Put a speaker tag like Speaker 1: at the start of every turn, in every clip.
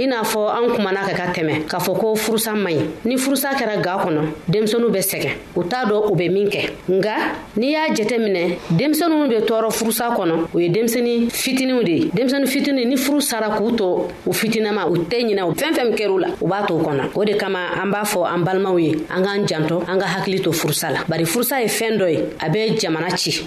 Speaker 1: i n'a fɔ an kumana ka ka tɛmɛ k'a fɔ ko furusa man ɲi ni furusa kɛra ga kɔnɔ denmisɛnu bɛ sɛgɛn u t'a dɔ u bɛ min kɛ nga n'i y'a jɛtɛ minɛ denmisɛnu bɛ tɔɔrɔ furusa kɔnɔ u ye denmisɛni fitiniw de ye denmisɛni fitini ni furu sara k'u to u fitinama u tɛ ɲinɛ u fɛn fɛn kɛr'u la u b'a to u kɔnɔ o de kama an b'a fɔ an balimaw ye an k'an jantɔ an ka hakili to furusa la bari furusa ye fɛn dɔ ye a bɛ jamana ci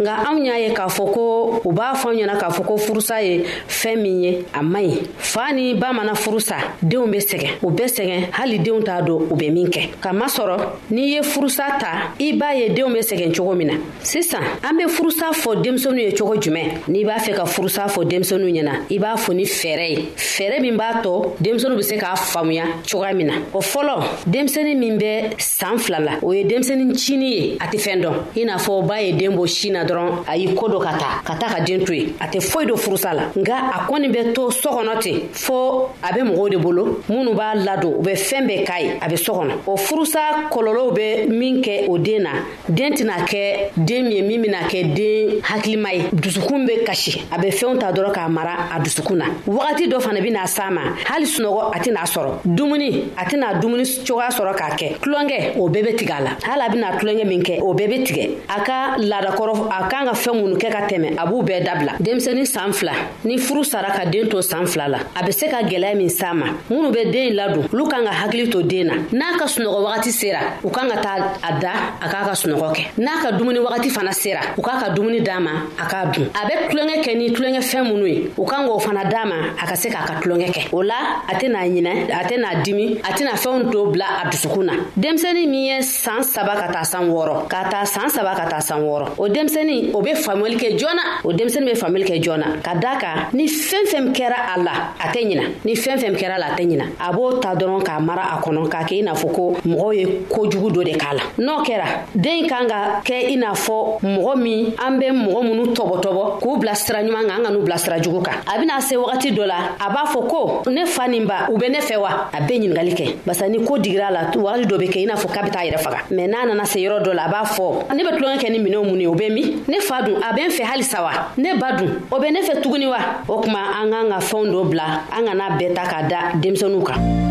Speaker 1: nka anw y'a ye k'a fɔ ko u b'a fɔ an ɲɛna k'a fɔ ko furusa ye fɛn min ye a man ɲi fa ni ba mana furusa denw bɛ sɛgɛn u bɛ sɛgɛn hali denw t'a dɔn u bɛ min kɛ ka masɔrɔ n'i ye furusa ta i b'a ye denw bɛ sɛgɛn cogo min na sisan an bɛ furusa fɔ denmisɛnninw ye cogo jumɛn n'i b'a fɛ ka furusa fɔ denmisɛnninw ɲɛna i b'a fɔ ni fɛɛrɛ ye fɛɛrɛ min b'a tɔ denmisɛnninw bɛ se k'a faamuya cogoya min na o fɔlɔ denmisɛnnin min bɛ saan fila la o ye denmisɛnnin cini ye a tɛ fɛn dɔn i n'a fɔ ba ye den bɔ sin na dɔrɔn a y'i ko dɔ ka taa ka taa ka den to yen a tɛ foyi don furusa la nka a kɔni bɛ to so kɔnɔ ten fo a bɛ mɔgɔw de bolo minnu b'a ladon u bɛ fɛn bɛɛ k'a ye a bɛ so kɔnɔ o furusa kɔlɔlɔw bɛ min kɛ o den na den tɛna kɛ den min ye min bɛna kɛ den hakilima ye dusukun bɛ kasi a bɛ fɛnw ta dɔrɔn k'a mara a dusukun na wagati dɔ fana bɛna s'a ma hali sunɔgɔ a tɛna sɔrɔ dumuni a tɛna dumuni cogoya sɔrɔ k'a kɛ tulonkɛ o bɛɛ bɛ tigɛ a la hali a bɛna tulonkɛ min kɛ o bɛɛ bɛ tigɛ a ka laadakɔrɔ a kan ka fɛn minnu kɛ ka tɛmɛ a b'u bɛɛ dabila denmisɛnnin san fila ni furu sara ka den to san fila la a bɛ se ka gɛlɛya min s'a ma minnu bɛ den ladon olu kan ka hakili to den na n'a ka sunɔgɔ wagati sera u kan ka taa a da a k'a ka sunɔgɔ kɛ n'a ka dumuni wagati fana sera u k'a ka dumuni d'a ma a k'a dun a bɛ tulonkɛ kɛ ni tulonkɛ fɛn minnu ye u kan k'o fana d'a ma a ka se k'a ka tulonkɛ kɛ o la a tɛna ɲinɛ a tɛna dimi a tɛna fɛnw to bila a dusukun na denmisɛnnin min ye saan saba ka taa san wɔɔrɔ ka taa saan saba ka taa san wɔɔrɔ o denmisɛni o be faamuyali kɛ joona o denmisɛni be faamuyali kɛ joona ka daa kan ni fɛn fɛn kɛra a la a tɛ ɲina ni fɛn fɛn kɛra la a tɛ ɲina a b'o ta dɔrɔn k'a mara a kɔnɔ k'a kɛ i n'a fɔ ko mɔgɔw ye kojugu dɔ de k'a la n'o kɛra den kan ka kɛ i n'a fɔ mɔgɔ min an be mɔgɔ minnu tɔbɔtɔbɔ k'u bila sira ɲuman kan an ka n'u bila sira jugu kan a bena se wagati dɔ la a b'a fɔ ko ne fa nin ba u be ne fɛ wa a bɛ ɲinigale kɛ basa ni ko digira la wagati dɔ bɛ kɛ i n'a fɔ k'a bɛ taa yɛrɛ faga mɛ n'a nana se yɔrɔ dɔ la a b'a fɔ ne bɛ tulonkɛ kɛ ni minɛw mun ye o bɛ min ne fa dun a bɛ n fɛ halisa wa ne ba dun o bɛ ne fɛ tuguni wa o tuma an k'an ka fɛnw dɔ bila an kana bɛɛ ta k'a da denmisɛnninw kan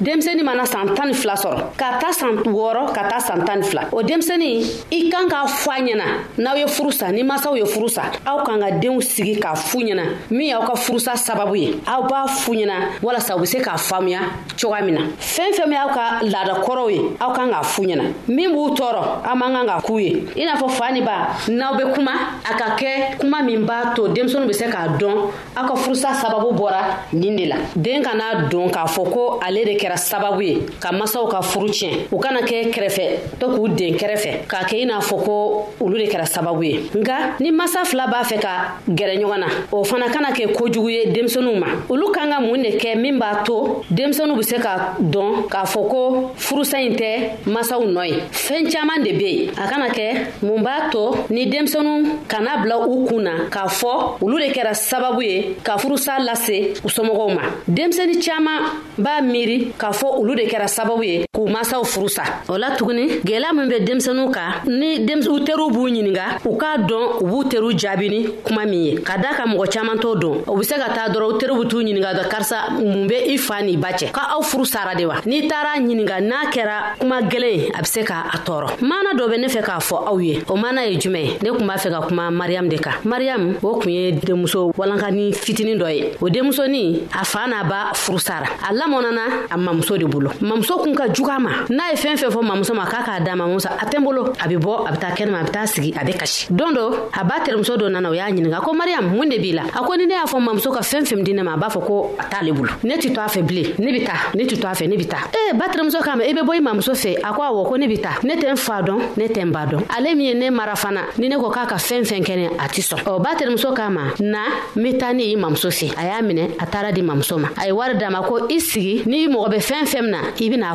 Speaker 1: denmisɛnnin mana san tan ni fila sɔrɔ ka ta san wɔɔrɔ ka ta san tan ni fila o denmisɛnnin i kan k'a fɔ a ɲɛna n'aw ye furu sa ni masaw ye furu sa aw kan ka denw sigi k'a fu ɲɛna min y'aw ka furusa sababu ye aw b'a fu ɲɛna walasa u be se k'a faamuya cogoya min na fɛn fɛn y'aw ka laada kɔrɔw ye aw kan k'a fu ɲɛna min b'u tɔɔrɔ aw man kan ka k'u ye i n'a fɔ fa ni ba n'aw be kuma a ka kɛ kuma min b'a to denmisɛnu be se k'a dɔn aw ka furusa sababu bɔra nin de la den kana don k'a fɔ ko ale de kɛra sababu ye ka masaw ka furu tiɲɛ u kana kɛ kɛrɛfɛ to k'u den kɛrɛfɛ k'a kɛ i n'a fɔ ko olu de kɛra sababu ye nka ni masa fila b'a fɛ ka gɛrɛ ɲɔgɔn na o fana kana kɛ kojugu ye denmisɛnninw ma olu kan ka mun de kɛ min b'a to denmisɛnninw bɛ se ka dɔn k'a fɔ ko furusa in tɛ masaw nɔ ye fɛn caaman de be yen a kana kɛ mun b'a to ni denmisɛnu kana bila u kun na k'a fɔ olu de kɛra sababu ye ka furusa lase u somɔgɔw ma denmisɛni caaman b'a miiri k'a fɔ olu de kɛra sababu ye k'u masaw furusa o la tuguni gwɛlɛya min be denmisɛnu kan ni u teriw b'u ɲininga u k'a dɔn u b'u teriw jaabini kuma min ye ka daa ka mɔgɔ caaman t'o don u be se ka taa dɔrɔn u teriw be t'u ɲininga karisa mun be i fa ni ba cɛ ka aw furu sara de wa n'i taara ɲininka n'a kɛra kuma gwɛlɛn a be se ka a tɔɔrɔ mana dɔ be ne fɛ k'a fɔ aw ye o mana ye jumɛn ne kun b'a fɛ ka kuma mariyamu de kan mariyamu o kun ye denmuso walankani fitinin dɔ ye o denmusonin a faa n'a ba furu sara a lamɔnana a mamuso de bolo mamuso kun ka juga ma n'a ye fɛn fɛn fɔ mamuso ma k'a k'a da mamuso a tɛ n bolo a be bɔ a be taa kɛnɛma a be taa sigi a be kasi don do a ba terimuso dɔ nana o y'a ɲininka ko mariyamu mun de b'i la a ko ni ne y'a fɔ mamuso ka fɛn fɛn di ne ma a b'a fɔ ko t'ale bolo ne ti to a fɛ bilen ne bɛ taa ne ti to a fɛ ne bɛ taa ee ba terimuso k'a ma i bɛ bɔ i mamuso fɛ a ko awɔ ko ne bɛ taa ne tɛ n fa dɔn ne tɛ n ba dɔn ale min ye ne mara fana ni ne ko k'a ka fɛn fɛn kɛ ne a ti sɔn ɔ ba terimuso k'a ma na n bɛ taa ne y'i mamuso fɛ a y'a minɛ a taara di mamuso ma a ye wari d'a ma ko i sigi n'i mɔgɔ bɛ fɛn fɛn min na i bɛna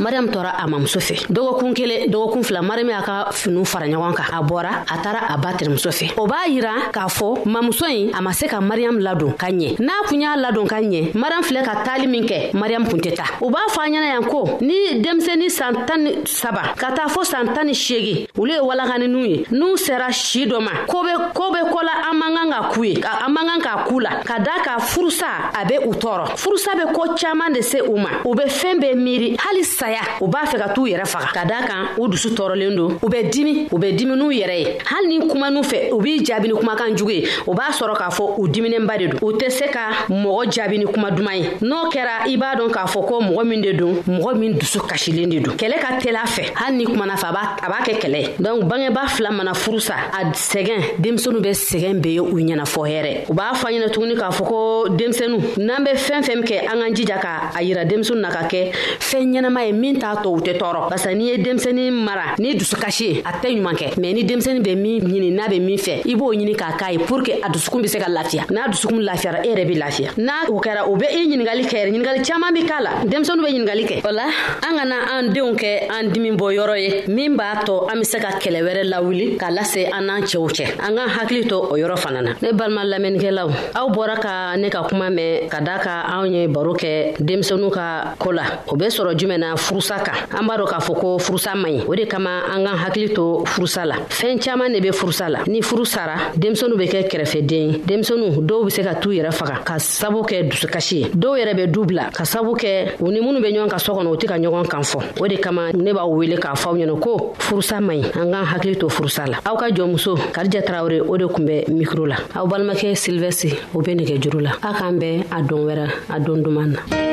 Speaker 1: mariyamu tɔra a mamuso fɛ dɔgɔkun kelen dɔgɔkun fila mariyamu y'a ka finiw fara ɲɔgɔn kan a bɔra a taara a ba tɛrɛmuso fɛ o b'a yira k'a fɔ mamuso ɲi a ma se ka mariyamu ladon ka ɲɛ n'a kun y'a ladon ka ɲɛ mariyamu filɛ ka taali min kɛ mariyamu kun tɛ ta u b'a fɔ a ɲɛna yan ko ni denmisɛnnin san tan ni saba ka taa fɔ san tan ni seegin olu ye walakanninw ye n'u sera si dɔ ma ko be ko be ko la an man kan ka k'u ye an man kan k'a k'u la ka daa ka furusa a be u tɔɔrɔ furusa bɛ ko caaman de se u ma u bɛ fɛɛn bɛɛ miiri hali saya u b'a fɛ ka t'u yɛrɛ faga ka daa kan u dusu tɔɔrɔlen don u bɛ dimi u bɛ dimi n'u yɛrɛ ye hali ni kumanu fɛ u b'i jaabi ni kumakan jugu ye u b'a sɔrɔ k'a fɔ u diminenba de don u tɛ se ka mɔgɔ jaabi ni kuma duman ye n'o kɛra i b'a dɔn k'a fɔ ko mɔgɔ min de don mɔgɔ min dusu kasilen de don kɛlɛ ka tela fɛ hali ni kumana fɛ a b'a kɛ kɛlɛ ye donc bangeba fila mana furusa a sɛgɛn denmisɛnu bɛ sɛgɛn bɛ ye u ɲɛna fɔ hɛrɛ u b'a fɔ ɲɛna tuguni k'a fɔ ko denmisɛnninw n'an bɛ fɛn fɛn kɛ an k'an jija ka a yira denmisɛnninw na ka kɛ fɛn ɲɛnama ye min t'a tɔ u tɛ tɔɔrɔ barisa n'i ye denmisɛnnin mara ni dusukasi ye a tɛ ɲuman kɛ mɛ ni denmisɛnnin bɛ min ɲini n'a bɛ min fɛ i b'o ɲini k'a k'a ye pour que a dusukun bɛ se ka lafiya n'a dusukun lafiyara e yɛrɛ bɛ lafiya n'a o kɛra o bɛ e ɲininkali kɛ yɛrɛ ɲininkali caman bɛ k'a la denmisɛnninw bɛ ɲininkali kɛ o la an kana an denw kɛ an dimi bɔ yɔrɔ ye min b'a tɔ an bɛ se ka kɛlɛ wɛrɛ lawuli k'a lase an n'an cɛw cɛ an k'an hakili to o yɔrɔ fana na ne balima lamɛnnikɛlaw aw bɔra ka ne ka kuma mɛn ka da ka anw ye baro kɛ denmisɛnu ka ko la o be sɔrɔ jumɛn na furusa kan an b'a dɔ k'a fɔ ko furusa man ɲi o de kama an k'an hakili to furusa la fɛɛn caaman ne be furusa la ni furu sara denmisɛnu be kɛ kɛrɛfɛden denmisɛnu dɔw be se ka t'u yɛrɛ faga ka sabu kɛ dusukasi ye dɔw yɛrɛ bɛ du bila ka sabu kɛ u ni minnu bɛ ɲɔgɔn ka sɔ kɔnɔ u tɛ ka ɲɔgɔn kan fɔ o de kama ne b'aw wele k'a fɔ aw ɲɛna ko furusa man ɲi an k'an hakili to furusa la aw ka jɔnmuso karija tarawele o de tun bɛ mikro la aw balimakɛ silvɛsi o bɛ nɛgɛ juru la aw k'an bɛn a don wɛrɛ a don duman
Speaker 2: na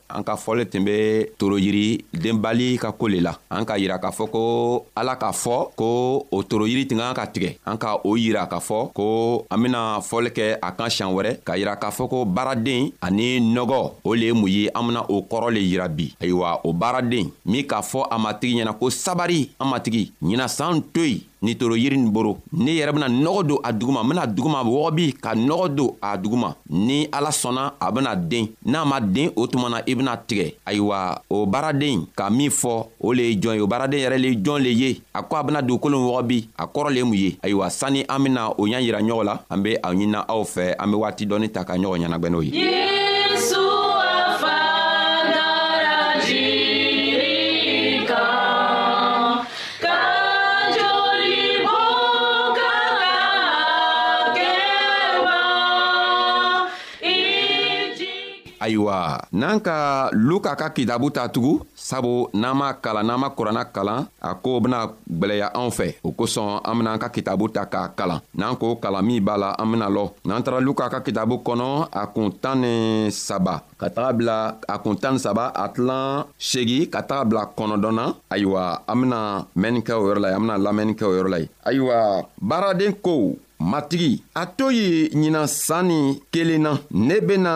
Speaker 2: an ka fɔli tun bɛ toroyiri denbali ka ko le la an ka yira k'a fɔ ko ala k'a fɔ ko o toroyiri tun kan ka tigɛ an ka o yira k'a fɔ ko an bena fɔli kɛ a kan siɲan wɛrɛ k'a yira k'a fɔ ko baaraden ani nɔgɔ o le ye mun ye an bena o kɔrɔ le yira bi ayiwa o baaraden min k'a fɔ a matigi ɲɛna ko sabari an matigi ɲina saan to yen
Speaker 3: ni toro yiri ni boro ne yɛrɛ bena nɔgɔ don a duguma n bena duguma wɔgɔbi ka nɔgɔ don a duguma ni ala sɔnna a bena den n'a ma den o tuma na i bena tigɛ ayiwa o baaraden ka min fɔ o le ye jɔn ye o baaraden yɛrɛ le jɔn le ye a ko a bena dugukolo wɔgɔbi a kɔrɔ le mun ye ayiwa sanni an bena o ɲa yira ɲɔgɔn la an be a ɲinina aw fɛ an be waati dɔɔni ta ka ɲɔgɔn ɲɛnagwɛn n'o ye yeah! ayiwa n'an ka luka ka kidabu ta tugu sabu n'an m'a kalan n'an ma kuranna kalan a ko bena gwɛlɛya anw fɛ o kosɔn an benaan ka kitabu ta k'a kalan n'an k'o kalan min b'a la an bena lɔ n'an tara luka ka kitabu kɔnɔ a kun tan ni saba ka taga bila a kun tan ni saba a tilan segi ka taga bila kɔnɔdɔn na ayiwa an bena mɛnni kɛ o yɔrɔ la ye an bena lamɛnni kɛ o yɔrɔ la ye ayiwa baaraden kow matigi a to ye ɲinan san ni kelen na ne bena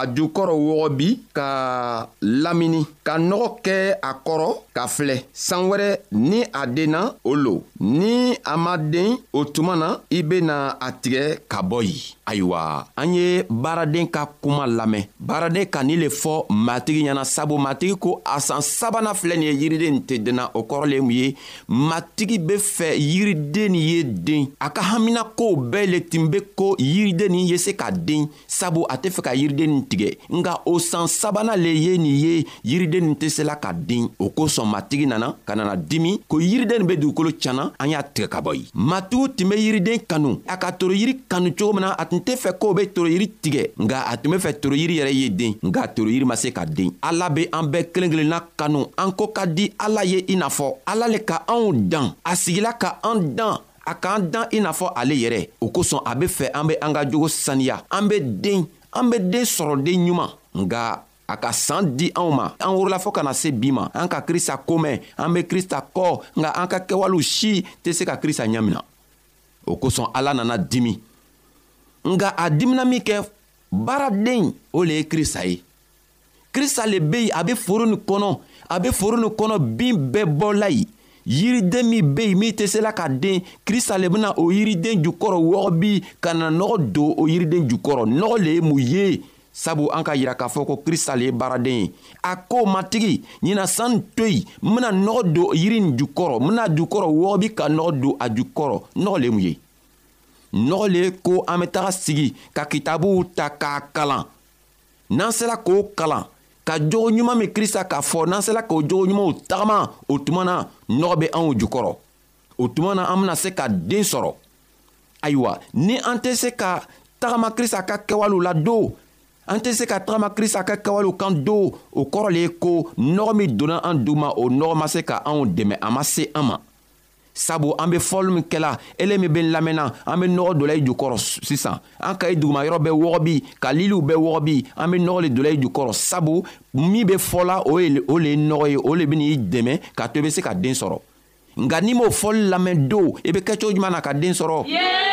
Speaker 3: a jukɔrɔ wɔgɔ bi ka lamini ka nɔgɔ kɛ a kɔrɔ ka filɛ san wɛrɛ ni a denna o lo ni a ma den o tuma na i bena a tigɛ ka bɔ yen ayiwa an ye baaraden ka kuma lamɛn baaraden ka nin le fɔ matigi ɲɛna sabu matigi ko a san sabanan filɛ nin ye yiriden nin tɛ denna o kɔrɔ le mun ye matigi be fɛ yiriden nin ye den a ka hamina kow bɛɛ le tun be ko yiriden nin ye se ka den sabu a tɛ fɛ ka yiriden nin tigɛ nka o san sabanan le ye nin ye yiriden nin tɛ sela ka den o kosɔn matigi nana ka nana dimi ko yiriden bɛ dugukolo cana an y'a tigɛ ka bɔ ye matigiw tun bɛ yiriden kanu a ka toroyiri kanu cogo min na a tun tɛ fɛ k'o bɛ toroyiri tigɛ nka a tun bɛ fɛ toroyiri yɛrɛ ye den nka toroyiri ma se ka den ala bɛ an bɛɛ kelen kelenna kanu an ko ka di ala ye i n'a fɔ ala le ka anw dan a sigila ka an dan a k'an dan i n'a fɔ ale yɛrɛ o kosɔn a be fɛ an be an ka jogo saniya an be den an be den sɔrɔ den ɲuman nga a ka saan di anw ma an worola fɔɔ kana se bi ma an ka krista komɛn an be krista kɔɔ nga an ka kɛwalew si tɛ se ka krista ɲa mina o kosɔn ala nana dimi nga a dimina min kɛ baaraden o le ye krista ye krista le be yen a be foro nin kɔnɔ a be foro nin kɔnɔ bin bɛɛ bɔla yen yiriden min be yen min tɛ sela ka den krista le bena o yiriden jukɔrɔ wɔgɔ bi ka na nɔgɔ don o yiriden jukɔrɔ nɔgɔ le ye mun ye sabu an ka yira k'a fɔ ko krista le ye baaraden ye a ko matigi ɲina san to yen n bena nɔgɔ don yiri nin jukɔrɔ n bena jukɔrɔ wɔgɔ bi ka nɔgɔ don a jukɔrɔ nɔgɔ le ye mun ye nɔgɔ le ko an be taga sigi ka kitabuw ta k'a kalan n'an sela k'o kalan ka jogo ɲuman min krista k'a fɔ n'an sela k'o jogo ɲumanw tagama o tuma na nɔgɔ bɛ anw jukɔrɔ o tuma na an bɛna se ka den sɔrɔ ayiwa ni an tɛ se ka tagama krista ka kɛwalew la don an tɛ se ka tagama krista ka kɛwalew kan don o kɔrɔ le ye ko nɔgɔ min donna an duguma o nɔgɔ ma se ka anw dɛmɛ a ma se an ma sabu an be fɔli min kɛla ele min be lamɛnna an be nɔgɔ dola i jukɔrɔ sisan an ka i duguma yɔrɔ bɛ wɔgɔbi ka liliw bɛ wɔgɔbi an be nɔgɔ le dola i jukɔrɔ sabu min be fɔla o ye o le ye nɔgɔ ye o le ben'i dɛmɛ k'a to i be se ka den sɔrɔ nka n'i m'o fɔli lamɛn don i be kɛcogo juman na ka den sɔrɔ yeah!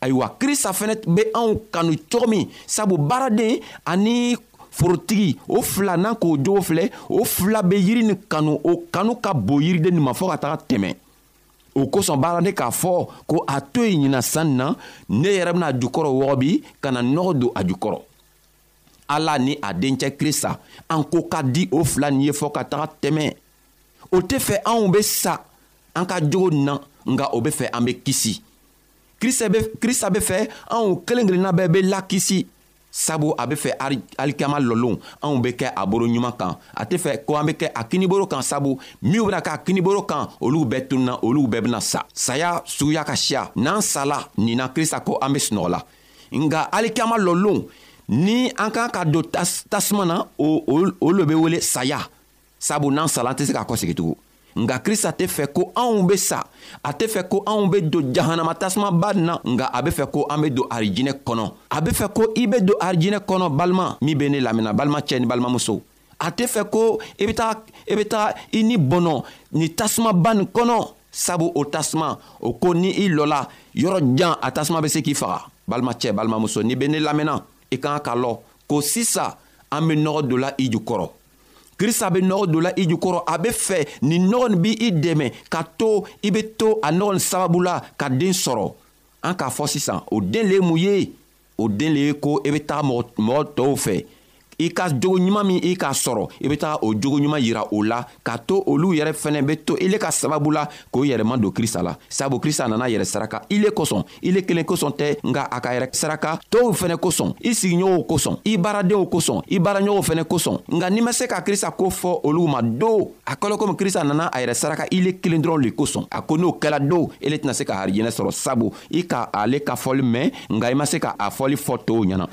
Speaker 3: ayiwa krista fɛnɛ bɛ anw kanu cogo min sabu baaraden ani forotigi o fila n'an k'o jogo filɛ o fila bɛ yiri ni kanu o kanu ka bon yiriden nin ma fɔɔ ka taga tɛmɛ o kosɔn baara ne k'a fɔ ko a to yen ɲina san na ne yɛrɛ bɛna jukɔrɔ wɔgɔbi ka na nɔgɔ don a jukɔrɔ ala ni a dencɛ krista an ko ka di o fila nin ye fɔɔ ka taga tɛmɛ o tɛ fɛ anw bɛ sa an ka jogo nin na nka o bɛ fɛ an bɛ kisi krista bɛ krista bɛ fɛ anw kelen kelenna bɛɛ bɛ lakisi sabu a bɛ fɛ alikama lɔlon anw bɛ kɛ a boro ɲuman kan a tɛ fɛ ko an bɛ kɛ a kiniboro kan sabu minw bɛna k'a kiniboro kan olu bɛɛ tununa olu bɛɛ bɛna sa saya suguya ka siya n'an sala nin na krista ko an bɛ sunɔgɔ la nka alikama lɔlon ni an kan ka don tasuma na o o o lo bɛ wele saya sabu n'an sala an tɛ se k'a kɔsegi tugun nka krista tɛ fɛ ko anw be sa a tɛ fɛ ko anw be don jahanama tasumaba na nka a be fɛ ko an be don arijinɛ kɔnɔ a be fɛ ko i be don arijinɛ kɔnɔ balima min be ne lamina balima cɛɛ ni balimamuso a tɛ fɛ ko i be taa i be taa i ni bɔnɔ ni tasumaba nin kɔnɔ sabu o tasuma o ko ni i lɔla yɔrɔ jan a tasuma be se k'i faga balima cɛɛ balimamuso n'i be ne lamɛnna i kan ka lɔ ko sisa an be nɔgɔ dola i jukɔrɔ krista bɛ nɔgɔ don la i jukɔrɔ a bɛ fɛ nin nɔgɔ nin bɛ i dɛmɛ ka to i bɛ to a nɔgɔ nin sababu la ka den sɔrɔ an k'a fɔ sisan o den le ye mun ye o den le ye ko i e bɛ taa mɔgɔ mɔgɔ tɔw fɛ i ka jogo ɲuman min i k'a sɔrɔ i bɛ taa o jogo ɲuman yira o la ka to olu yɛrɛ fɛnɛ bɛ to ile ka sababu la k'o yɛrɛma don krista la sabu krista nana yɛrɛ saraka ile kosɔn i le kelen kosɔn tɛ nka a ka yɛrɛ saraka tɔɔw fɛnɛ kosɔn i sigiɲɔgɔnw kosɔn i baaradenw kosɔn i baaraɲɔgɔnw fɛnɛ kosɔn nka n'i ma se ka krista ko fɔ olu ma do a kɛla komi krista nana a yɛrɛ saraka i le kelen dɔrɔn le kosɔn a ko n'o kɛla do i le tɛna se ka harijɛnɛ sɔrɔ sabu i ka ale ka fɔli mɛn nka i ma se ka a fɔli fɔ tɔɔw ɲɛna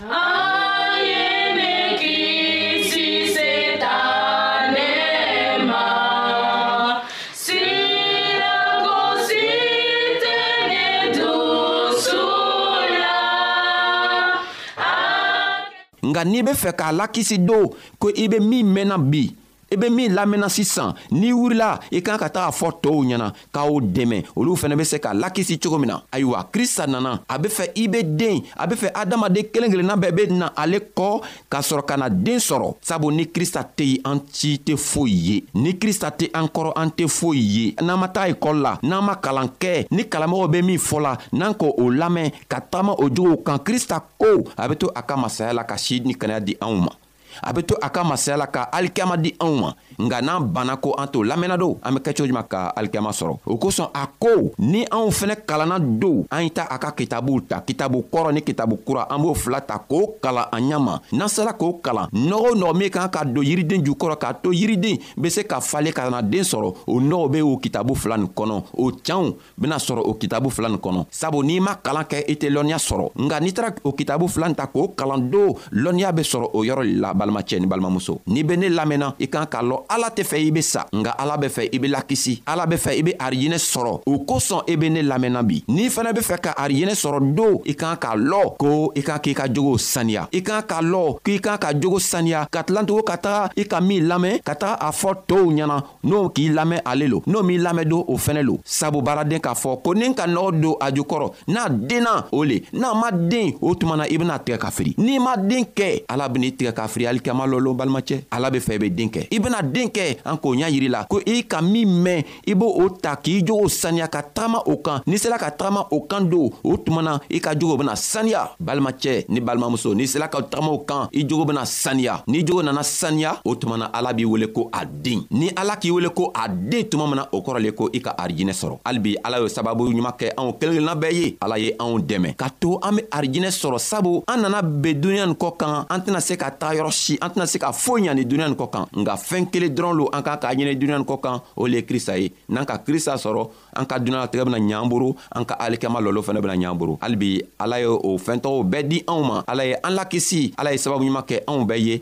Speaker 3: nka n'i bɛ fɛ k'a lakisi don ko i bɛ min mɛnna bi i bɛ min lamɛnna sisan n'i wulila i kan ka taga fɔ tɔw ɲɛna k'aw dɛmɛ olu fana bɛ se ka lakisi cogo min na ayiwa krista nana a bɛ fɛ i bɛ den a bɛ fɛ adamaden kelen kelenna bɛɛ bɛ na ale kɔ ka sɔrɔ ka na den sɔrɔ sabu ni krista tɛ yen an ci tɛ foyi ye ni krista tɛ an kɔrɔ an tɛ foyi ye n'an ma taa ekɔli la n'an ma kalan kɛ ni kalamɔgɔ bɛ min fɔ la n'an ko o lamɛn ka taama o jogow kan krista ko a bɛ to a ka masaya la ka si ni kɛnɛya di anw ma a bɛ to a ka masaya la ka alikiyama di anw ma nka n'an banna ko an t'o lamɛnna don an be kɛ cogo juman ka alikɛma sɔrɔ o kosɔn a ko ni anw fɛnɛ kalanna don an ye ta a ka kitabuw ta kitabu kɔrɔ ni kitabu kura an b'o fila ta k'o kalan an ɲama n'an sera k'o kalan nɔgɔ nɔgɔ min kan ka don yiriden ju kɔrɔ k'a to yiriden be se ka fale ka na den sɔrɔ o nɔgɔ be o kitabu fila nin kɔnɔ o canw bena sɔrɔ o kitabu fila nin kɔnɔ sabu n'i ma kalan kɛ i tɛ lɔnniya sɔrɔ nka n'i tara o kitabu fila nin ta k'o kalan don lɔnniya be sɔrɔ o yɔrɔ le la balimacɛ ni balimamuso n'i be ne lamɛnna i kan k'a lɔn ala tɛ fɛ i be sa nka ala be fɛ i be lakisi ala be fɛ i be arijinɛ sɔrɔ o kosɔn i be ne lamɛnna bi n'i fɛnɛ be fɛ ka arijinɛ sɔrɔ don i kan k'a lɔ ko i kan k'i ka jogow saniya i kan k'a lɔ k'i kan ka jogo saniya ka tilantugu ka taga i ka min lamɛn ka taga a fɔ tow ɲɛna n'o k'i lamɛn ale lo n'o m'i lamɛn don o fɛnɛ lo sabu baaraden k'a fɔ ko ni ka nɔgɔ don a jukɔrɔ n'a denna o le n'a ma den o tuma na i bena tigɛ ka firi n'i ma den kɛ ala ben'i tigɛ ka firi alikiyama lɔlon balimacɛ ala be fɛ i be den kɛ i bena den kɛ an k'o ɲa yiri la ko i ka min mɛn i b'o o ta k'i jogo saniya ka tagama o kan n'i sela ka tagama o kan don o tuma na i ka jogo bena saniya balimacɛ ni balimamuso n'i sela ka tagama o kan i jogo bena saniya n'i jogo nana saniya o tuma na ala b'i wele ko a den ni ala k'i wele ko a den tuma min na o kɔrɔ le ko i ka arijinɛ sɔrɔ halibi ala y'o sababu ɲuman kɛ anw kelenkelenna bɛɛ ye ala ye anw dɛmɛ ka to an be arijinɛ sɔrɔ sabu an nana be duniɲa nin kɔ kan an tɛna se ka taa yɔrɔ si an tɛna se ka foyi ɲa ni duniɲa nin kɔ kan nka fɛɛn kelen dɔrɔn lo an k'a k'a ɲinɛ duniɲa nin kɔ kan o le ye krista ye n'an ka krista sɔrɔ an ka dunalatigɛ bena ɲ'an boro an ka alikɛma lɔlo fɛnɛ bena ɲ'an boro halibi ala ye o fɛɛntɔgɔw bɛɛ di anw ma ala ye an lakisi ala ye sababu ɲuman kɛ anw bɛɛ ye